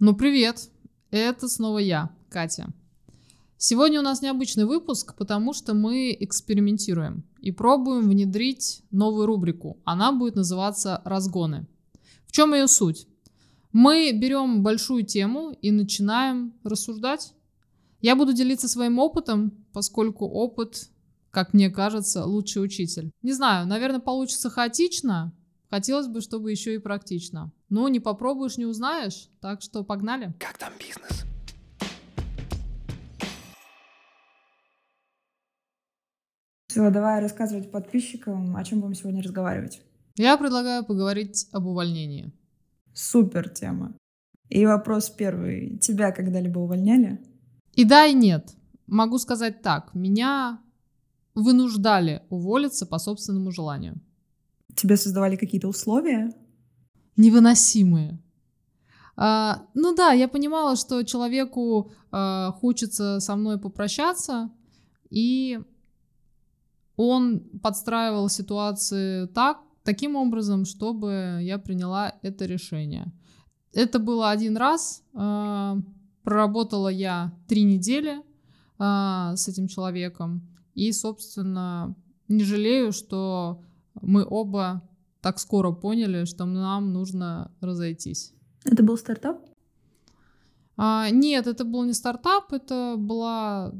Ну, привет! Это снова я, Катя. Сегодня у нас необычный выпуск, потому что мы экспериментируем и пробуем внедрить новую рубрику. Она будет называться «Разгоны». В чем ее суть? Мы берем большую тему и начинаем рассуждать. Я буду делиться своим опытом, поскольку опыт, как мне кажется, лучший учитель. Не знаю, наверное, получится хаотично. Хотелось бы, чтобы еще и практично. Ну, не попробуешь, не узнаешь. Так что погнали. Как там бизнес? Все, давай рассказывать подписчикам, о чем будем сегодня разговаривать. Я предлагаю поговорить об увольнении. Супер тема. И вопрос первый. Тебя когда-либо увольняли? И да, и нет. Могу сказать так. Меня вынуждали уволиться по собственному желанию. Тебе создавали какие-то условия? Невыносимые. А, ну да, я понимала, что человеку а, хочется со мной попрощаться, и он подстраивал ситуации так, таким образом, чтобы я приняла это решение. Это было один раз. Э, проработала я три недели э, с этим человеком. И, собственно, не жалею, что мы оба так скоро поняли, что нам нужно разойтись. Это был стартап? А, нет, это был не стартап, это была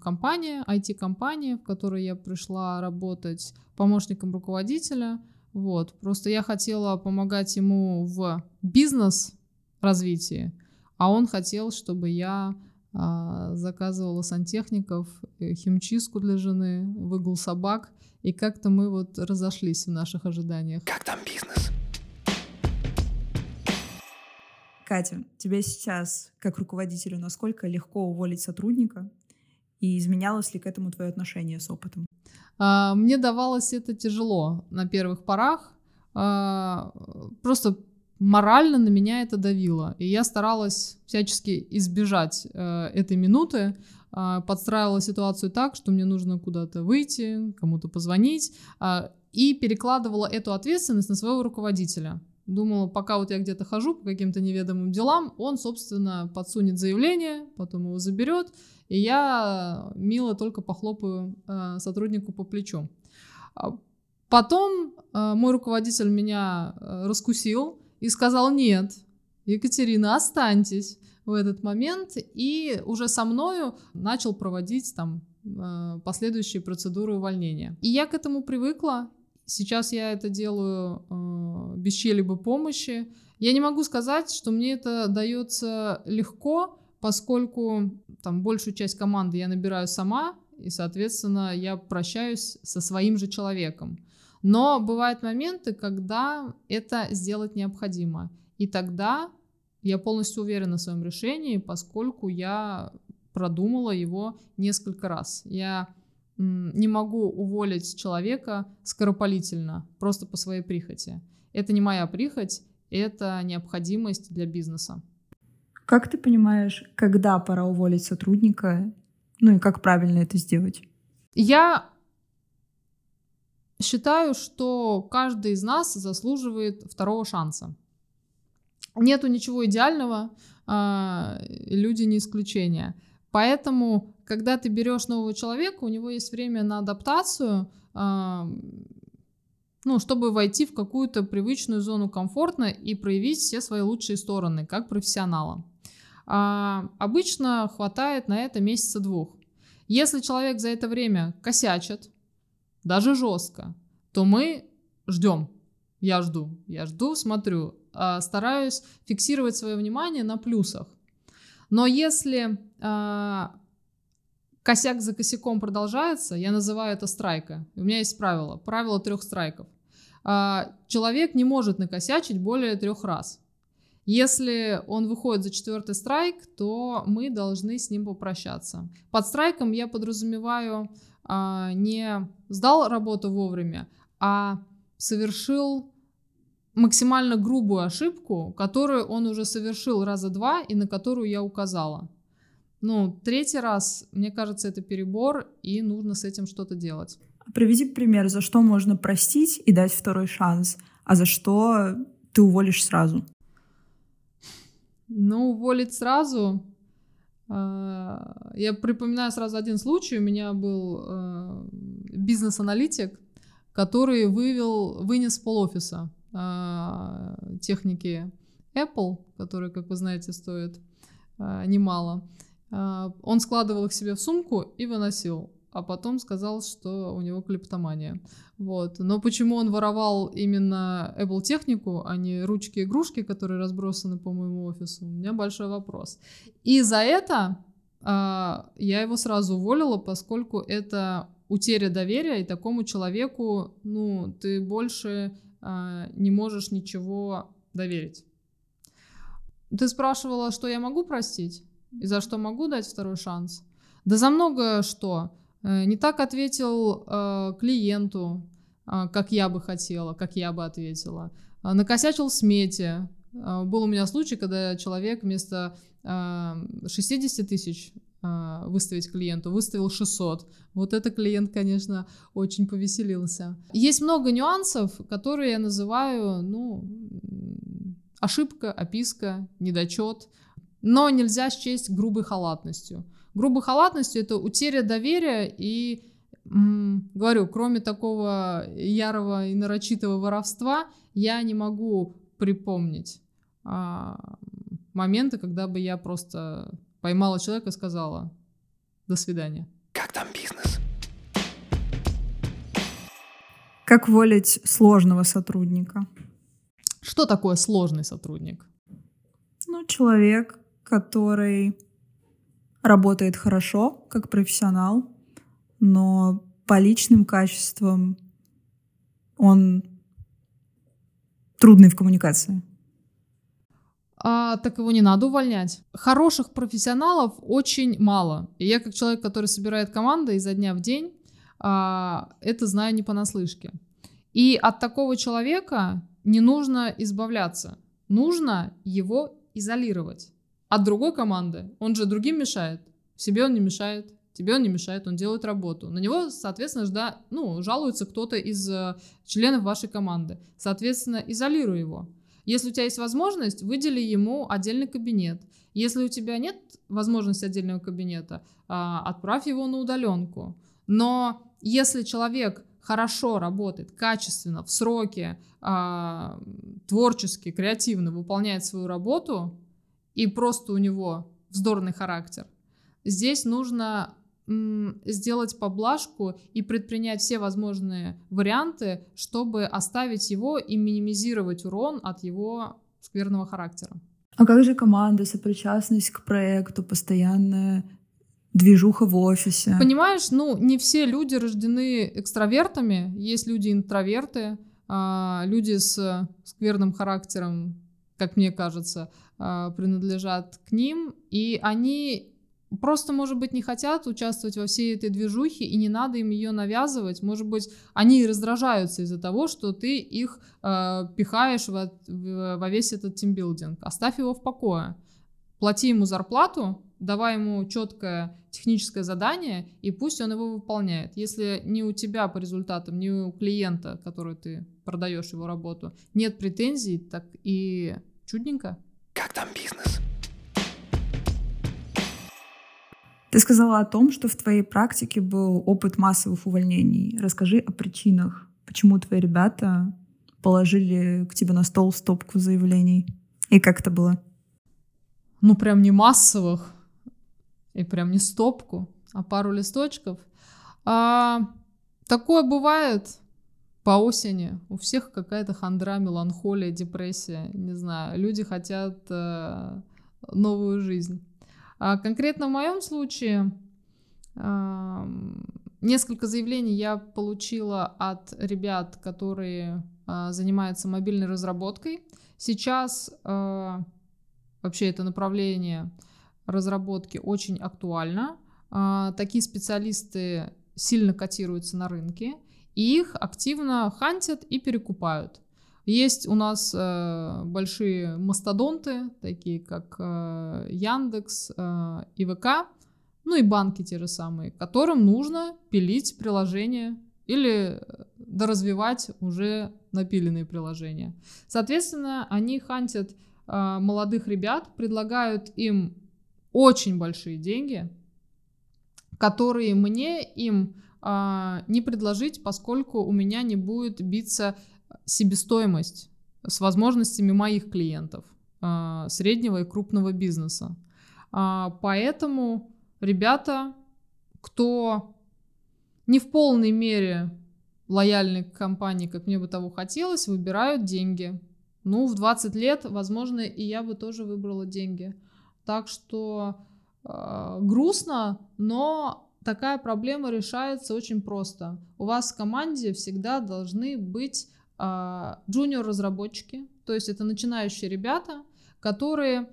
компания, IT-компания, в которой я пришла работать помощником руководителя. Вот. Просто я хотела помогать ему в бизнес-развитии, а он хотел, чтобы я а, заказывала сантехников, э, химчистку для жены, выгул собак. И как-то мы вот разошлись в наших ожиданиях. Как там бизнес? Катя, тебе сейчас, как руководителю, насколько легко уволить сотрудника? И изменялось ли к этому твое отношение с опытом? А, мне давалось это тяжело на первых порах. А, просто морально на меня это давило. И я старалась всячески избежать э, этой минуты, подстраивала ситуацию так, что мне нужно куда-то выйти, кому-то позвонить, и перекладывала эту ответственность на своего руководителя. Думала, пока вот я где-то хожу по каким-то неведомым делам, он, собственно, подсунет заявление, потом его заберет, и я мило только похлопаю э, сотруднику по плечу. А потом мой руководитель меня раскусил и сказал, нет, Екатерина, останьтесь в этот момент, и уже со мною начал проводить там э, последующие процедуры увольнения. И я к этому привыкла, Сейчас я это делаю э, без чьей-либо помощи. Я не могу сказать, что мне это дается легко, поскольку там большую часть команды я набираю сама, и, соответственно, я прощаюсь со своим же человеком. Но бывают моменты, когда это сделать необходимо. И тогда я полностью уверена в своем решении, поскольку я продумала его несколько раз. Я не могу уволить человека скоропалительно, просто по своей прихоти. Это не моя прихоть, это необходимость для бизнеса. Как ты понимаешь, когда пора уволить сотрудника, ну и как правильно это сделать? Я считаю, что каждый из нас заслуживает второго шанса. Нету ничего идеального, а, люди не исключение. Поэтому когда ты берешь нового человека, у него есть время на адаптацию, ну, чтобы войти в какую-то привычную зону комфортно и проявить все свои лучшие стороны, как профессионала. А, обычно хватает на это месяца двух. Если человек за это время косячит, даже жестко, то мы ждем. Я жду, я жду, смотрю, а, стараюсь фиксировать свое внимание на плюсах. Но если а, косяк за косяком продолжается, я называю это страйка. У меня есть правило, правило трех страйков. А, человек не может накосячить более трех раз. Если он выходит за четвертый страйк, то мы должны с ним попрощаться. Под страйком я подразумеваю а, не сдал работу вовремя, а совершил максимально грубую ошибку, которую он уже совершил раза два и на которую я указала. Ну, третий раз, мне кажется, это перебор, и нужно с этим что-то делать. Приведи пример, за что можно простить и дать второй шанс, а за что ты уволишь сразу. Ну, уволить сразу. А, я припоминаю сразу один случай. У меня был а, бизнес-аналитик, который вывел, вынес пол-офиса а, техники Apple, которые, как вы знаете, стоят немало. Он складывал их себе в сумку и выносил а потом сказал, что у него клептомания. Вот. Но почему он воровал именно Apple технику, а не ручки игрушки, которые разбросаны по моему офису, у меня большой вопрос. И за это а, я его сразу уволила, поскольку это утеря доверия, и такому человеку, ну, ты больше а, не можешь ничего доверить. Ты спрашивала, что я могу простить? И за что могу дать второй шанс? Да за многое что. Э, не так ответил э, клиенту, э, как я бы хотела, как я бы ответила. Накосячил в смете. Был у меня случай, когда человек вместо э, 60 тысяч выставить клиенту, выставил 600. Вот это клиент, конечно, очень повеселился. Есть много нюансов, которые я называю, ну, ошибка, описка, недочет, но нельзя счесть грубой халатностью. Грубой халатностью это утеря доверия и говорю, кроме такого ярого и нарочитого воровства, я не могу припомнить а, моменты, когда бы я просто поймала человека и сказала «до свидания». Как там бизнес? Как волить сложного сотрудника? Что такое сложный сотрудник? Ну, человек, который работает хорошо, как профессионал, но по личным качествам он трудный в коммуникации. А, так его не надо увольнять. Хороших профессионалов очень мало. И я, как человек, который собирает команды изо дня в день, а, это знаю не понаслышке. И от такого человека не нужно избавляться. Нужно его изолировать от другой команды. Он же другим мешает. Себе он не мешает, тебе он не мешает, он делает работу. На него, соответственно, жда, ну, жалуется кто-то из э, членов вашей команды. Соответственно, изолируй его. Если у тебя есть возможность, выдели ему отдельный кабинет. Если у тебя нет возможности отдельного кабинета, э, отправь его на удаленку. Но если человек хорошо работает, качественно, в сроке, э, творчески, креативно выполняет свою работу, и просто у него вздорный характер. Здесь нужно сделать поблажку и предпринять все возможные варианты, чтобы оставить его и минимизировать урон от его скверного характера. А как же команда, сопричастность к проекту, постоянная движуха в офисе? Понимаешь, ну, не все люди рождены экстравертами, есть люди интроверты, а, люди с скверным характером, как мне кажется, а, принадлежат к ним, и они просто, может быть, не хотят участвовать во всей этой движухе, и не надо им ее навязывать. Может быть, они раздражаются из-за того, что ты их э, пихаешь во, во весь этот тимбилдинг. Оставь его в покое. Плати ему зарплату, давай ему четкое техническое задание, и пусть он его выполняет. Если ни у тебя по результатам, ни у клиента, который ты продаешь его работу, нет претензий, так и чудненько. Как там бизнес? Ты сказала о том, что в твоей практике был опыт массовых увольнений. Расскажи о причинах, почему твои ребята положили к тебе на стол стопку заявлений. И как это было? Ну, прям не массовых, и прям не стопку, а пару листочков. А, такое бывает по осени у всех какая-то хандра, меланхолия, депрессия, не знаю, люди хотят э, новую жизнь. А конкретно в моем случае несколько заявлений я получила от ребят, которые э, занимаются мобильной разработкой. Сейчас э, вообще это направление разработки очень актуально. Такие специалисты сильно котируются на рынке и их активно хантят и перекупают. Есть у нас э, большие мастодонты, такие как э, Яндекс, э, ИВК, ну и банки те же самые, которым нужно пилить приложения или э, доразвивать уже напиленные приложения. Соответственно, они хантят э, молодых ребят, предлагают им очень большие деньги, которые мне им э, не предложить, поскольку у меня не будет биться себестоимость с возможностями моих клиентов, э, среднего и крупного бизнеса. Э, поэтому ребята, кто не в полной мере лояльны к компании, как мне бы того хотелось, выбирают деньги. Ну, в 20 лет, возможно, и я бы тоже выбрала деньги. Так что э, грустно, но такая проблема решается очень просто. У вас в команде всегда должны быть джуниор-разработчики, то есть это начинающие ребята, которые,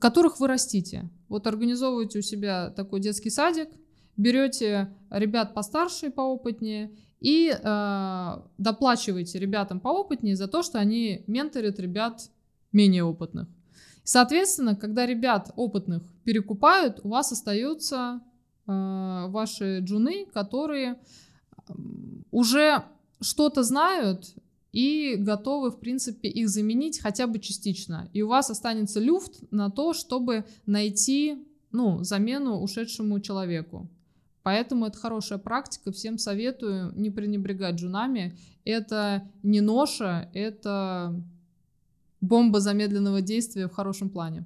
которых вы растите. Вот организовываете у себя такой детский садик, берете ребят постарше и поопытнее и э, доплачиваете ребятам поопытнее за то, что они менторят ребят менее опытных. Соответственно, когда ребят опытных перекупают, у вас остаются э, ваши джуны, которые уже что-то знают и готовы, в принципе, их заменить хотя бы частично. И у вас останется люфт на то, чтобы найти ну, замену ушедшему человеку. Поэтому это хорошая практика. Всем советую не пренебрегать джунами. Это не ноша, это бомба замедленного действия в хорошем плане.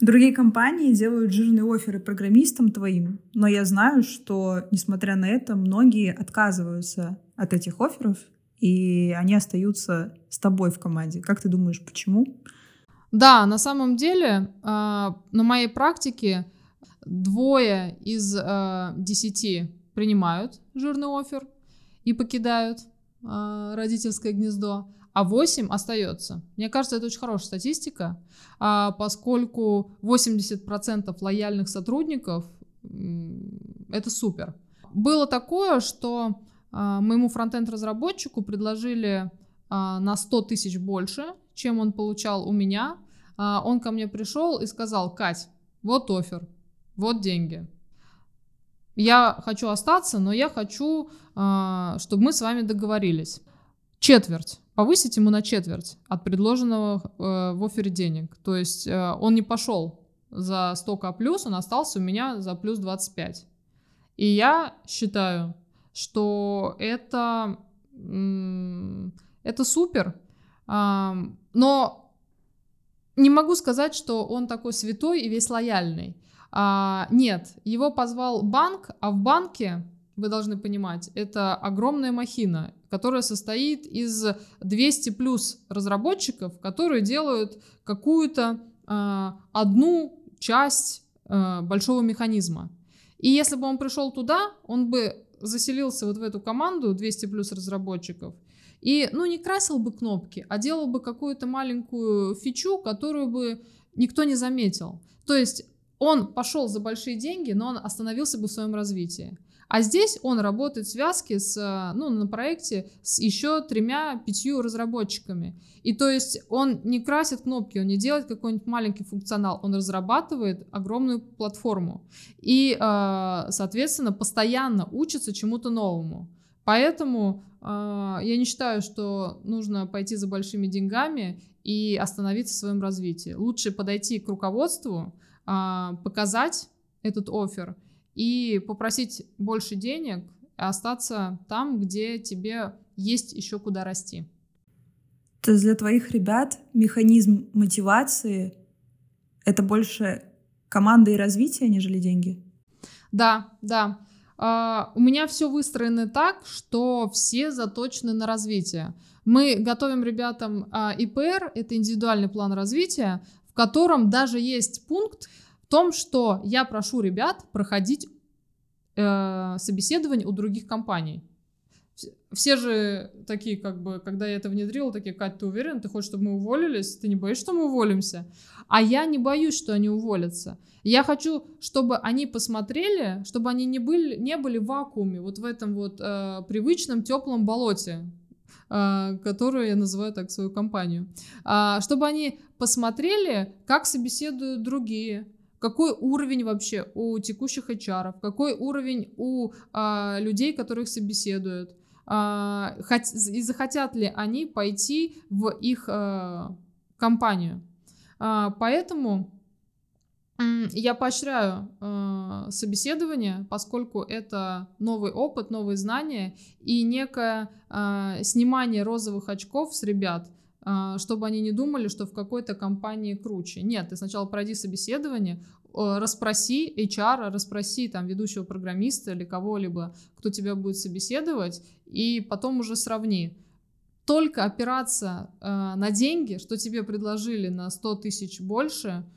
Другие компании делают жирные оферы программистам твоим, но я знаю, что, несмотря на это, многие отказываются от этих офферов, и они остаются с тобой в команде. Как ты думаешь, почему? Да, на самом деле, а, на моей практике двое из э, десяти принимают жирный офер и покидают э, родительское гнездо, а 8 остается. Мне кажется, это очень хорошая статистика, поскольку 80% лояльных сотрудников это супер. Было такое, что моему фронтенд-разработчику предложили э, на 100 тысяч больше, чем он получал у меня. Э, он ко мне пришел и сказал, Кать, вот офер, вот деньги. Я хочу остаться, но я хочу, а, чтобы мы с вами договорились. Четверть. Повысить ему на четверть от предложенного э, в офере денег. То есть э, он не пошел за 100к плюс, он остался у меня за плюс 25. И я считаю, что это, это супер. Но не могу сказать, что он такой святой и весь лояльный. А, нет, его позвал банк, а в банке, вы должны понимать, это огромная махина, которая состоит из 200 плюс разработчиков, которые делают какую-то а, одну часть а, большого механизма. И если бы он пришел туда, он бы заселился вот в эту команду 200 плюс разработчиков и, ну, не красил бы кнопки, а делал бы какую-то маленькую фичу, которую бы никто не заметил. То есть он пошел за большие деньги, но он остановился бы в своем развитии. А здесь он работает в связке с, ну, на проекте с еще тремя-пятью разработчиками. И то есть он не красит кнопки, он не делает какой-нибудь маленький функционал, он разрабатывает огромную платформу. И, а, соответственно, постоянно учится чему-то новому. Поэтому а, я не считаю, что нужно пойти за большими деньгами и остановиться в своем развитии. Лучше подойти к руководству, показать этот офер и попросить больше денег, остаться там, где тебе есть еще куда расти. То есть для твоих ребят механизм мотивации — это больше команда и развитие, нежели деньги? Да, да. Uh, у меня все выстроено так, что все заточены на развитие. Мы готовим ребятам uh, ИПР, это индивидуальный план развития, котором даже есть пункт том, что я прошу ребят проходить э, собеседование у других компаний. Все же такие, как бы, когда я это внедрила, такие, Кать, ты уверен, ты хочешь, чтобы мы уволились? Ты не боишься, что мы уволимся? А я не боюсь, что они уволятся. Я хочу, чтобы они посмотрели, чтобы они не были, не были в вакууме, вот в этом вот э, привычном теплом болоте, а, которую я называю так свою компанию, а, чтобы они посмотрели, как собеседуют другие, какой уровень вообще у текущих HR, какой уровень у а, людей, которых собеседуют, и захотят ли они пойти в их компанию. А, поэтому я поощряю э, собеседование, поскольку это новый опыт, новые знания и некое э, снимание розовых очков с ребят, чтобы они не думали, что в какой-то компании круче. Нет, ты сначала пройди собеседование, э, расспроси HR, расспроси там ведущего программиста или кого-либо, кто тебя будет собеседовать, и потом уже сравни. Только опираться э, на деньги, что тебе предложили на 100 тысяч больше –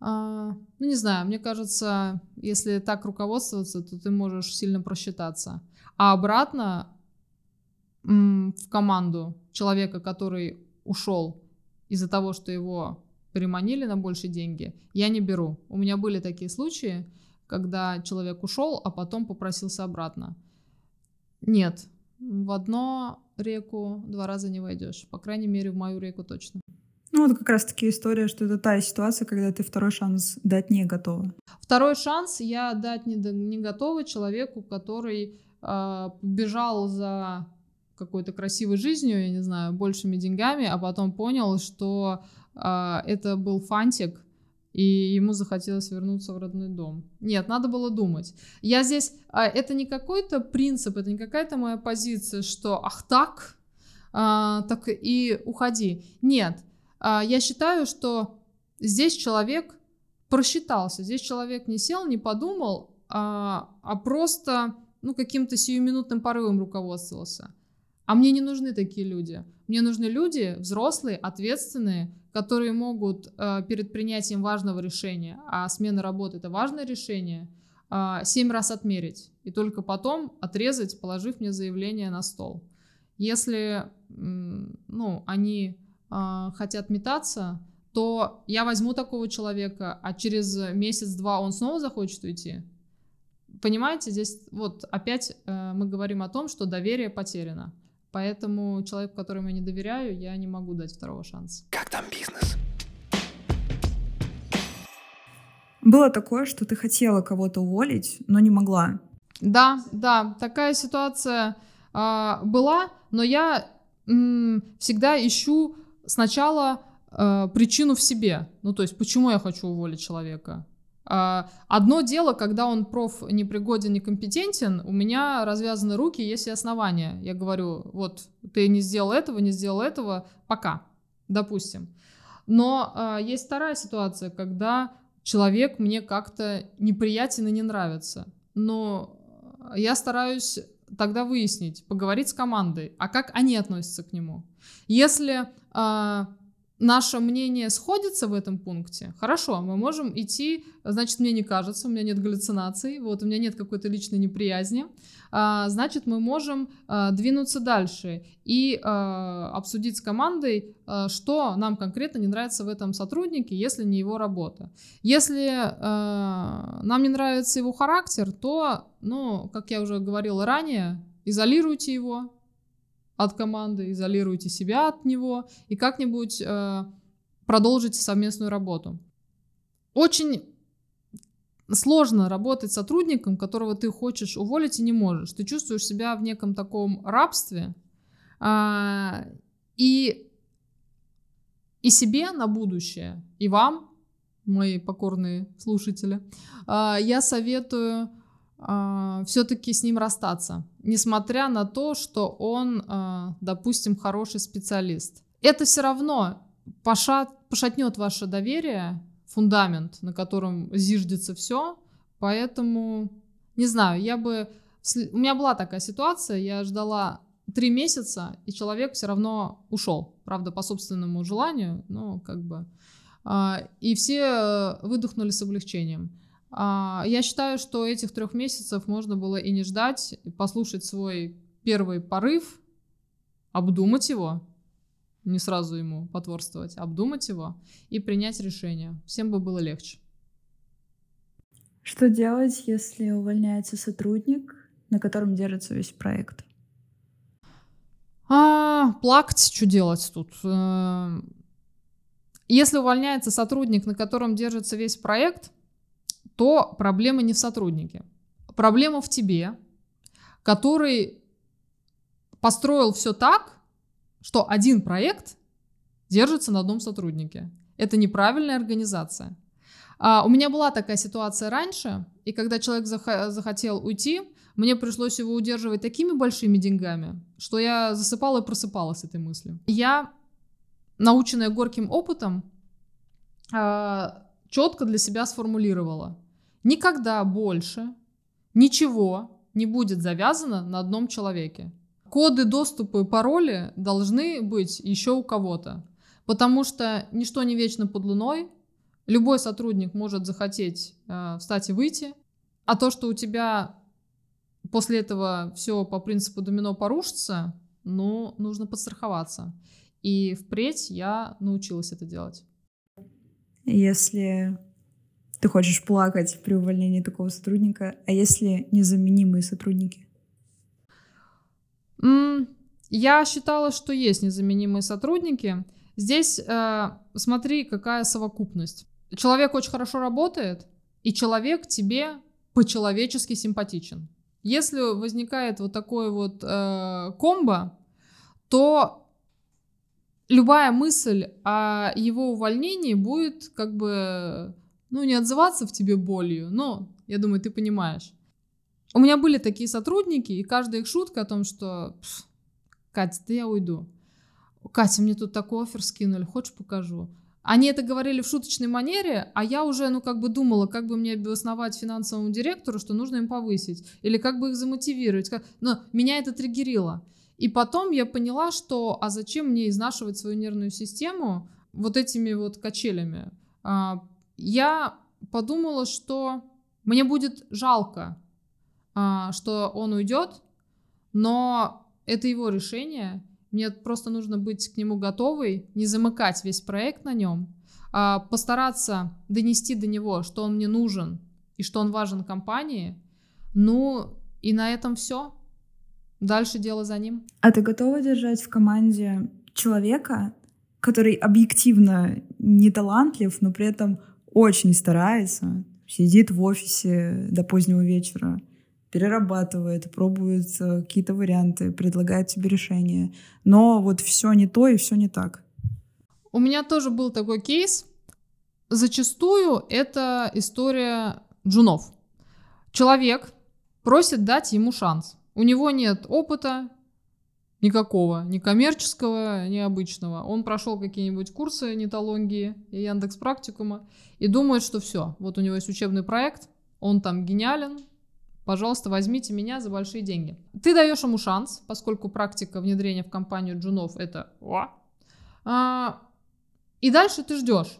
а, ну, не знаю, мне кажется, если так руководствоваться, то ты можешь сильно просчитаться. А обратно в команду человека, который ушел из-за того, что его переманили на большие деньги, я не беру. У меня были такие случаи, когда человек ушел, а потом попросился обратно. Нет, в одно реку два раза не войдешь. По крайней мере, в мою реку точно. Ну, вот как раз-таки история, что это та ситуация, когда ты второй шанс дать не готова. Второй шанс я дать не, не готова человеку, который э, бежал за какой-то красивой жизнью, я не знаю, большими деньгами, а потом понял, что э, это был фантик, и ему захотелось вернуться в родной дом. Нет, надо было думать. Я здесь, э, это не какой-то принцип, это не какая-то моя позиция, что ах так, э, так и уходи. Нет, а, я считаю, что здесь человек просчитался, здесь человек не сел, не подумал, а, а просто ну, каким-то сиюминутным порывом руководствовался. А мне не нужны такие люди. Мне нужны люди взрослые, ответственные, которые могут э, перед принятием важного решения, а смена работы это важное решение, э, семь раз отмерить и только потом отрезать, положив мне заявление на стол. Если ну, они э, хотят метаться, то я возьму такого человека, а через месяц-два он снова захочет уйти. Понимаете, здесь вот опять э, мы говорим о том, что доверие потеряно. Поэтому человеку, которому я не доверяю, я не могу дать второго шанса. Как там бизнес? Было такое, что ты хотела кого-то уволить, но не могла. Да, да, такая ситуация э, была, но я м, всегда ищу сначала э, причину в себе. Ну, то есть, почему я хочу уволить человека. Э, одно дело, когда он проф непригоден, некомпетентен, у меня развязаны руки, есть и основания. Я говорю, вот, ты не сделал этого, не сделал этого, пока, допустим. Но э, есть вторая ситуация, когда человек мне как-то неприятен и не нравится. Но я стараюсь тогда выяснить, поговорить с командой, а как они относятся к нему. Если э, наше мнение сходится в этом пункте, хорошо, мы можем идти, значит, мне не кажется, у меня нет галлюцинаций, вот, у меня нет какой-то личной неприязни, а, значит, мы можем а, двинуться дальше и а, обсудить с командой, что нам конкретно не нравится в этом сотруднике, если не его работа. Если нам не нравится его характер, то, ну, как я уже говорила ранее, изолируйте его, от команды, изолируйте себя от него и как-нибудь э, продолжите совместную работу. Очень сложно работать с сотрудником, которого ты хочешь уволить и не можешь. Ты чувствуешь себя в неком таком рабстве э, и и себе на будущее, и вам, мои покорные слушатели, э, я советую э, все-таки с ним расстаться несмотря на то, что он, а, допустим, хороший специалист. Это все равно пошат, пошатнет ваше доверие, фундамент, на котором зиждется все. Поэтому, не знаю, я бы... У меня была такая ситуация, я ждала три месяца, и человек все равно ушел. Правда, по собственному желанию, но как бы... А, и все выдохнули с облегчением. А, я считаю, что этих трех месяцев можно было и не ждать, послушать свой первый порыв, обдумать его, не сразу ему потворствовать, обдумать его и принять решение. Всем бы было легче. Что делать, если увольняется сотрудник, на котором держится весь проект? А, плакать, что делать тут? Э, если увольняется сотрудник, на котором держится весь проект, то проблема не в сотруднике. Проблема в тебе, который построил все так, что один проект держится на одном сотруднике. Это неправильная организация. А, у меня была такая ситуация раньше, и когда человек зах- захотел уйти, мне пришлось его удерживать такими большими деньгами, что я засыпала и просыпалась этой мыслью. Я, наученная горьким опытом, а, четко для себя сформулировала. Никогда больше ничего не будет завязано на одном человеке. Коды доступа и пароли должны быть еще у кого-то. Потому что ничто не вечно под луной. Любой сотрудник может захотеть э, встать и выйти. А то, что у тебя после этого все по принципу домино порушится, ну, нужно подстраховаться. И впредь я научилась это делать. Если ты хочешь плакать при увольнении такого сотрудника, а если незаменимые сотрудники? Я считала, что есть незаменимые сотрудники. Здесь э, смотри, какая совокупность. Человек очень хорошо работает, и человек тебе по-человечески симпатичен. Если возникает вот такой вот э, комбо, то любая мысль о его увольнении будет как бы, ну, не отзываться в тебе болью, но, я думаю, ты понимаешь. У меня были такие сотрудники, и каждая их шутка о том, что «Катя, да я уйду». «Катя, мне тут такой офер скинули, хочешь покажу?» Они это говорили в шуточной манере, а я уже, ну, как бы думала, как бы мне обосновать финансовому директору, что нужно им повысить, или как бы их замотивировать. Но меня это триггерило. И потом я поняла, что а зачем мне изнашивать свою нервную систему вот этими вот качелями. А, я подумала, что мне будет жалко, а, что он уйдет, но это его решение, мне просто нужно быть к нему готовой, не замыкать весь проект на нем, а постараться донести до него, что он мне нужен и что он важен компании. Ну, и на этом все. Дальше дело за ним. А ты готова держать в команде человека, который объективно не талантлив, но при этом очень старается, сидит в офисе до позднего вечера, перерабатывает, пробует э, какие-то варианты, предлагает тебе решения. Но вот все не то и все не так. У меня тоже был такой кейс. Зачастую это история джунов. Человек просит дать ему шанс. У него нет опыта никакого, ни коммерческого, ни обычного. Он прошел какие-нибудь курсы нетологии и Яндекс практикума и думает, что все, вот у него есть учебный проект, он там гениален, пожалуйста, возьмите меня за большие деньги. Ты даешь ему шанс, поскольку практика внедрения в компанию джунов это а, и дальше ты ждешь.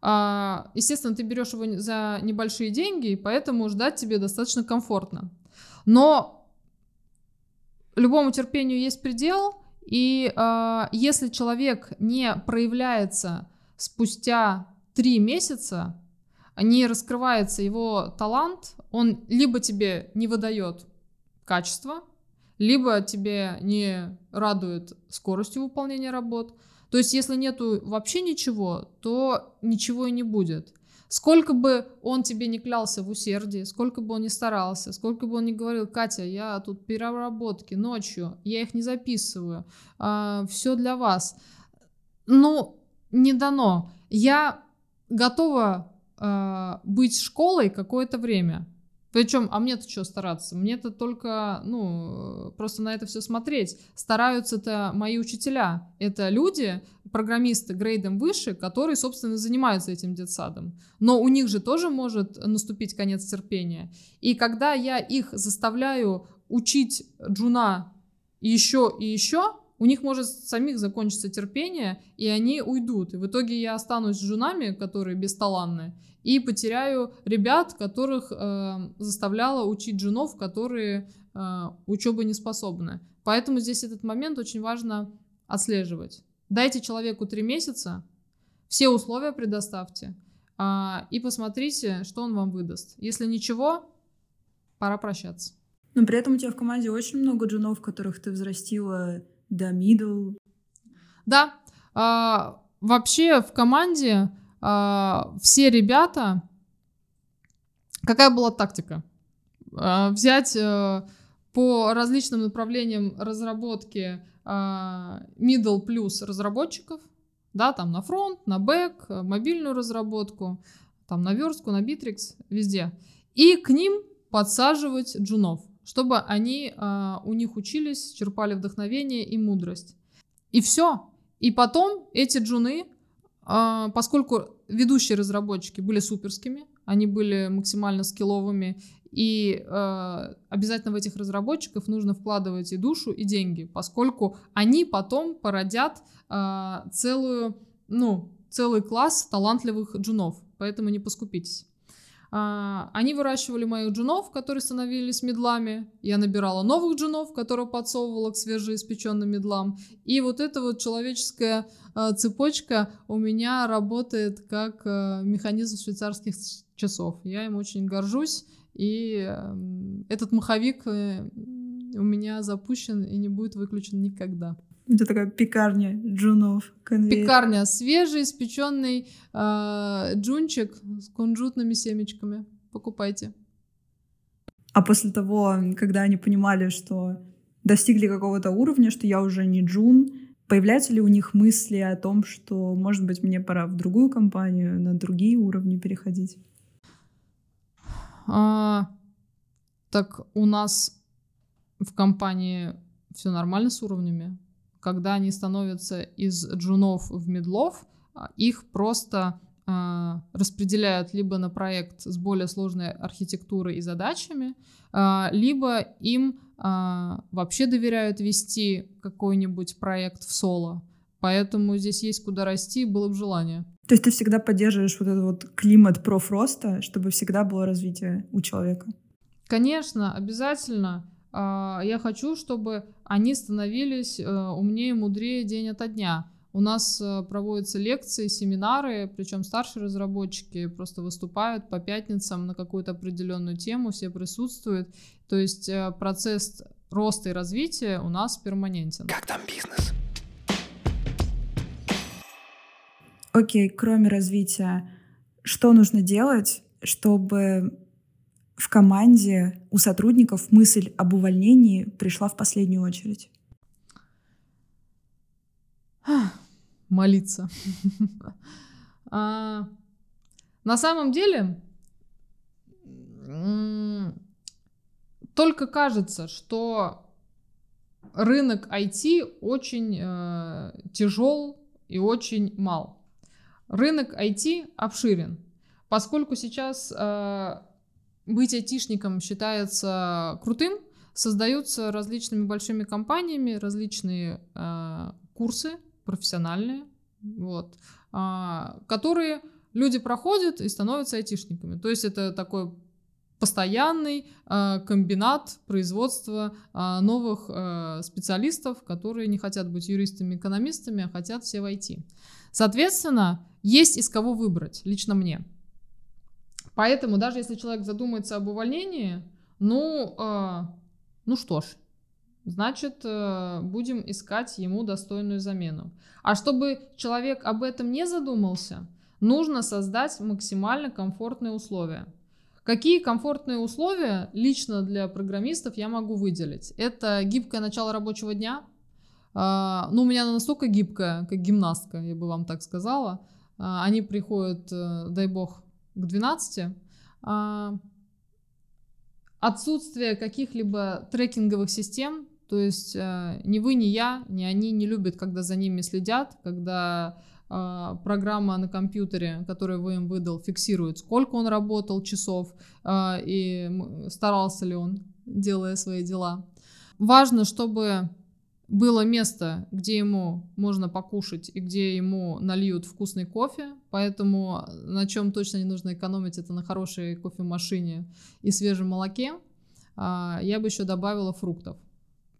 А, естественно, ты берешь его за небольшие деньги, и поэтому ждать тебе достаточно комфортно. Но любому терпению есть предел, и а, если человек не проявляется спустя три месяца, не раскрывается его талант, он либо тебе не выдает качество, либо тебе не радует скоростью выполнения работ. То есть, если нету вообще ничего, то ничего и не будет. Сколько бы он тебе не клялся в усердии, сколько бы он ни старался, сколько бы он ни говорил, Катя, я тут переработки ночью, я их не записываю, э, а, все для вас. Ну, не дано. Я готова э, быть школой какое-то время. Причем, а мне-то что стараться? Мне-то только, ну, просто на это все смотреть. Стараются-то мои учителя. Это люди, программисты грейдом выше, которые, собственно, занимаются этим детсадом. Но у них же тоже может наступить конец терпения. И когда я их заставляю учить джуна еще и еще, у них может самих закончиться терпение, и они уйдут. И в итоге я останусь с женами, которые бесталанны, и потеряю ребят, которых э, заставляла учить женов, которые э, учебы не способны. Поэтому здесь этот момент очень важно отслеживать. Дайте человеку три месяца, все условия предоставьте, э, и посмотрите, что он вам выдаст. Если ничего, пора прощаться. Но при этом у тебя в команде очень много джунов, которых ты взрастила до middle. Да, а, вообще в команде а, все ребята, какая была тактика? А, взять а, по различным направлениям разработки а, middle плюс разработчиков, да, там на фронт, на бэк, мобильную разработку, там на верстку, на Битрикс, везде. И к ним подсаживать джунов, чтобы они э, у них учились, черпали вдохновение и мудрость. И все. И потом эти джуны, э, поскольку ведущие разработчики были суперскими, они были максимально скилловыми, и э, обязательно в этих разработчиков нужно вкладывать и душу, и деньги, поскольку они потом породят э, целую, ну, целый класс талантливых джунов, поэтому не поскупитесь. А, они выращивали моих джунов, которые становились медлами. Я набирала новых джунов, которые подсовывала к свежеиспеченным медлам. И вот эта вот человеческая а, цепочка у меня работает как а, механизм швейцарских часов. Я им очень горжусь. И этот маховик э, у меня запущен и не будет выключен никогда. Это такая пекарня джунов. Конвейер. Пекарня. Свежий, испеченный э, джунчик с кунжутными семечками. Покупайте. А после того, когда они понимали, что достигли какого-то уровня, что я уже не джун, появляются ли у них мысли о том, что, может быть, мне пора в другую компанию, на другие уровни переходить? А, так у нас в компании все нормально с уровнями когда они становятся из джунов в медлов, а, их просто э, распределяют либо на проект с более сложной архитектурой и задачами, э, либо им э, вообще доверяют вести какой-нибудь проект в соло. Поэтому здесь есть куда расти, было бы желание. То есть ты всегда поддерживаешь вот этот вот климат профроста, чтобы всегда было развитие у человека? Конечно, обязательно. А, я хочу, чтобы они становились э, умнее, мудрее день ото дня. У нас э, проводятся лекции, семинары, причем старшие разработчики просто выступают по пятницам на какую-то определенную тему, все присутствуют. То есть э, процесс роста и развития у нас перманентен. Как там бизнес? Окей, кроме развития, что нужно делать, чтобы в команде у сотрудников мысль об увольнении пришла в последнюю очередь? Молиться. А, на самом деле, только кажется, что рынок IT очень э, тяжел и очень мал. Рынок IT обширен, поскольку сейчас э, быть айтишником считается крутым, создаются различными большими компаниями различные э, курсы профессиональные, вот, э, которые люди проходят и становятся айтишниками. То есть это такой постоянный э, комбинат производства э, новых э, специалистов, которые не хотят быть юристами, экономистами, а хотят все в IT. Соответственно, есть из кого выбрать, лично мне. Поэтому даже если человек задумается об увольнении, ну, э, ну что ж, значит, э, будем искать ему достойную замену. А чтобы человек об этом не задумался, нужно создать максимально комфортные условия. Какие комфортные условия лично для программистов я могу выделить? Это гибкое начало рабочего дня. Э, ну, у меня настолько гибкая, как гимнастка, я бы вам так сказала. Э, они приходят, э, дай бог, к 12. А, отсутствие каких-либо трекинговых систем, то есть а, ни вы, ни я, ни они не любят, когда за ними следят, когда а, программа на компьютере, которую вы им выдал, фиксирует, сколько он работал часов а, и старался ли он, делая свои дела. Важно, чтобы было место, где ему можно покушать и где ему нальют вкусный кофе, поэтому на чем точно не нужно экономить, это на хорошей кофемашине и свежем молоке. А, я бы еще добавила фруктов.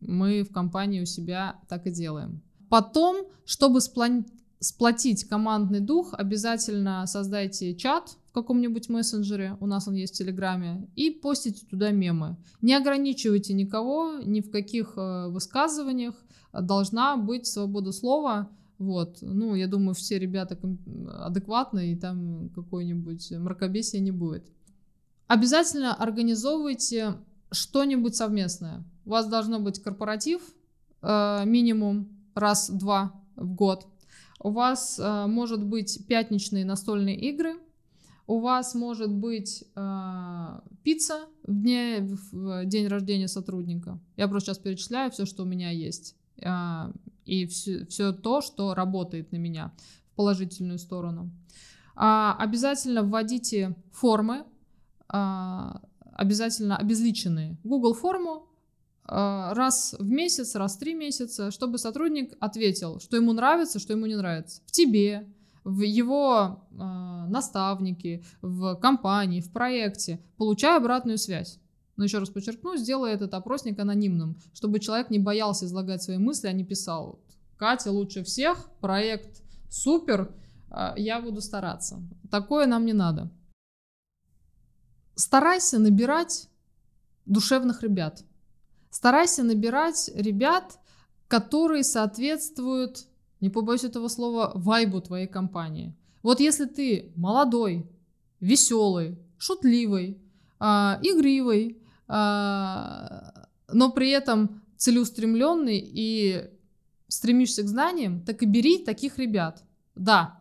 Мы в компании у себя так и делаем. Потом, чтобы сплани сплотить командный дух, обязательно создайте чат в каком-нибудь мессенджере, у нас он есть в Телеграме, и постите туда мемы. Не ограничивайте никого ни в каких э, высказываниях, должна быть свобода слова, вот, ну, я думаю, все ребята адекватные, и там какое-нибудь мракобесие не будет. Обязательно организовывайте что-нибудь совместное. У вас должно быть корпоратив э, минимум раз-два в год. У вас э, может быть пятничные настольные игры, у вас может быть э, пицца в, дне, в день рождения сотрудника. Я просто сейчас перечисляю все, что у меня есть. Э, и все, все то, что работает на меня в положительную сторону. А, обязательно вводите формы, а, обязательно обезличенные. Google форму раз в месяц, раз в три месяца, чтобы сотрудник ответил, что ему нравится, что ему не нравится. В тебе, в его э, наставнике, в компании, в проекте, получая обратную связь. Но еще раз подчеркну, сделай этот опросник анонимным, чтобы человек не боялся излагать свои мысли, а не писал. Катя лучше всех, проект супер, э, я буду стараться. Такое нам не надо. Старайся набирать душевных ребят. Старайся набирать ребят, которые соответствуют не побоюсь этого слова, вайбу твоей компании. Вот если ты молодой, веселый, шутливый, э, игривый, э, но при этом целеустремленный и стремишься к знаниям, так и бери таких ребят. Да,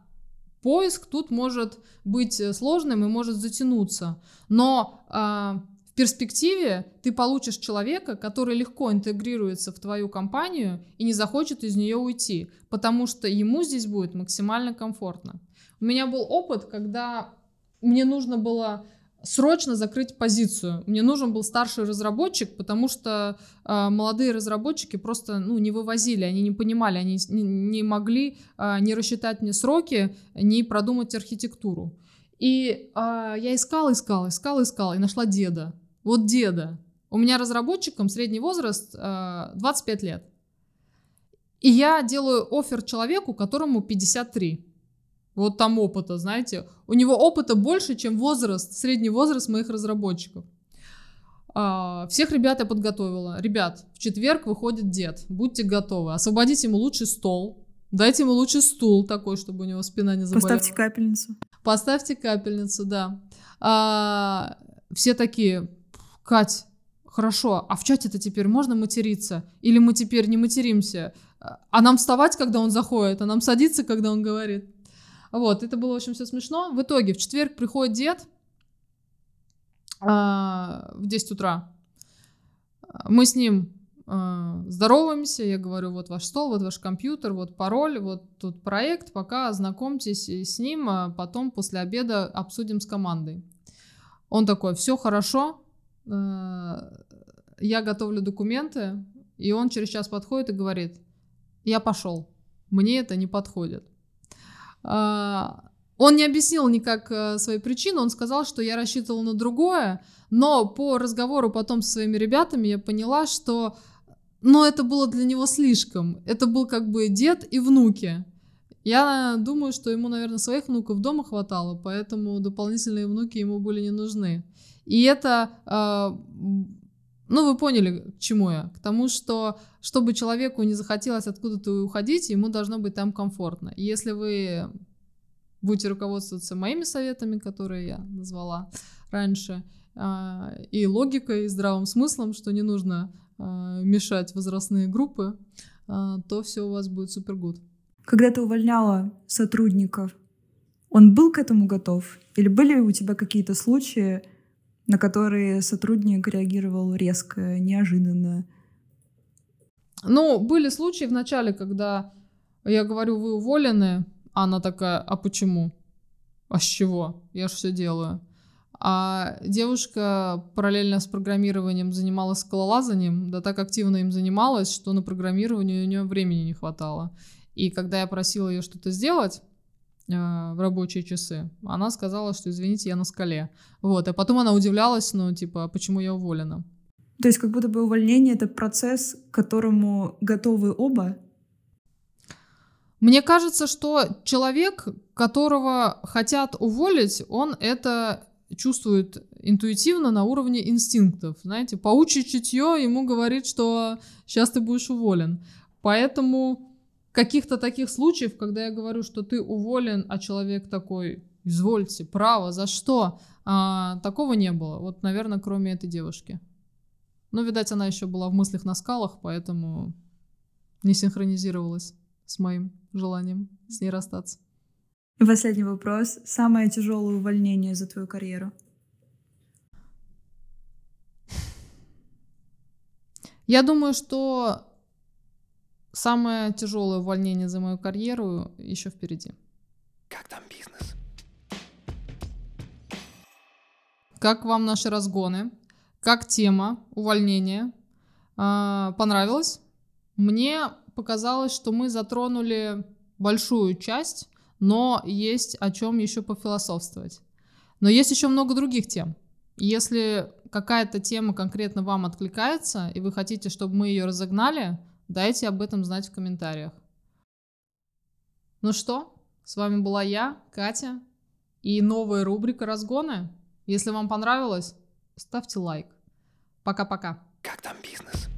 поиск тут может быть сложным и может затянуться, но э, перспективе ты получишь человека, который легко интегрируется в твою компанию и не захочет из нее уйти, потому что ему здесь будет максимально комфортно. У меня был опыт, когда мне нужно было срочно закрыть позицию. Мне нужен был старший разработчик, потому что э, молодые разработчики просто ну, не вывозили, они не понимали, они не, не могли э, не рассчитать мне сроки, не продумать архитектуру. И э, я искала, искала, искала, искала и нашла деда. Вот деда. У меня разработчиком средний возраст э, 25 лет. И я делаю офер человеку, которому 53. Вот там опыта, знаете. У него опыта больше, чем возраст, средний возраст моих разработчиков. А, всех ребят я подготовила. Ребят, в четверг выходит дед. Будьте готовы. Освободите ему лучший стол. Дайте ему лучший стул такой, чтобы у него спина не заболела. Поставьте капельницу. Поставьте капельницу, да. А, все такие, Кать, хорошо, а в чате-то теперь можно материться? Или мы теперь не материмся? А нам вставать, когда он заходит? А нам садиться, когда он говорит? Вот, это было, в общем, все смешно. В итоге в четверг приходит дед а, в 10 утра. Мы с ним а, здороваемся, я говорю, вот ваш стол, вот ваш компьютер, вот пароль, вот тут проект, пока ознакомьтесь с ним, а потом после обеда обсудим с командой. Он такой, все хорошо, я готовлю документы, и он через час подходит и говорит, я пошел, мне это не подходит. А, он не объяснил никак э, свои причины, он сказал, что я рассчитывал на другое, но по разговору потом со своими ребятами я поняла, что ну, это было для него слишком. Это был как бы дед и внуки. Я думаю, что ему, наверное, своих внуков дома хватало, поэтому дополнительные внуки ему были не нужны. И это, э, ну, вы поняли, к чему я? К тому, что чтобы человеку не захотелось откуда-то уходить, ему должно быть там комфортно. И если вы будете руководствоваться моими советами, которые я назвала раньше, э, и логикой, и здравым смыслом, что не нужно э, мешать возрастные группы, то все у вас будет супер гуд. Когда ты увольняла сотрудников, он был к этому готов? Или были у тебя какие-то случаи, на которые сотрудник реагировал резко, неожиданно. Ну, были случаи в начале, когда я говорю, вы уволены, а она такая, а почему? А с чего? Я же все делаю. А девушка параллельно с программированием занималась скалолазанием, да так активно им занималась, что на программирование у нее времени не хватало. И когда я просила ее что-то сделать, а, в рабочие часы. Она сказала, что извините, я на скале. Вот, а потом она удивлялась, ну, типа, почему я уволена. То есть как будто бы увольнение — это процесс, к которому готовы оба? Мне кажется, что человек, которого хотят уволить, он это чувствует интуитивно на уровне инстинктов. Знаете, паучье чутье ему говорит, что сейчас ты будешь уволен. Поэтому каких-то таких случаев, когда я говорю, что ты уволен, а человек такой, извольте, право, за что? А, такого не было. Вот, наверное, кроме этой девушки. Но, видать, она еще была в мыслях на скалах, поэтому не синхронизировалась. с моим желанием с ней расстаться. И последний вопрос. Самое тяжелое увольнение за твою карьеру? Я думаю, что самое тяжелое увольнение за мою карьеру еще впереди. Как там бизнес? Как вам наши разгоны? Как тема увольнения? А, понравилось? Мне показалось, что мы затронули большую часть, но есть о чем еще пофилософствовать. Но есть еще много других тем. Если какая-то тема конкретно вам откликается, и вы хотите, чтобы мы ее разогнали, дайте об этом знать в комментариях. Ну что, с вами была я, Катя, и новая рубрика «Разгоны». Если вам понравилось, ставьте лайк. Пока-пока. Как там бизнес?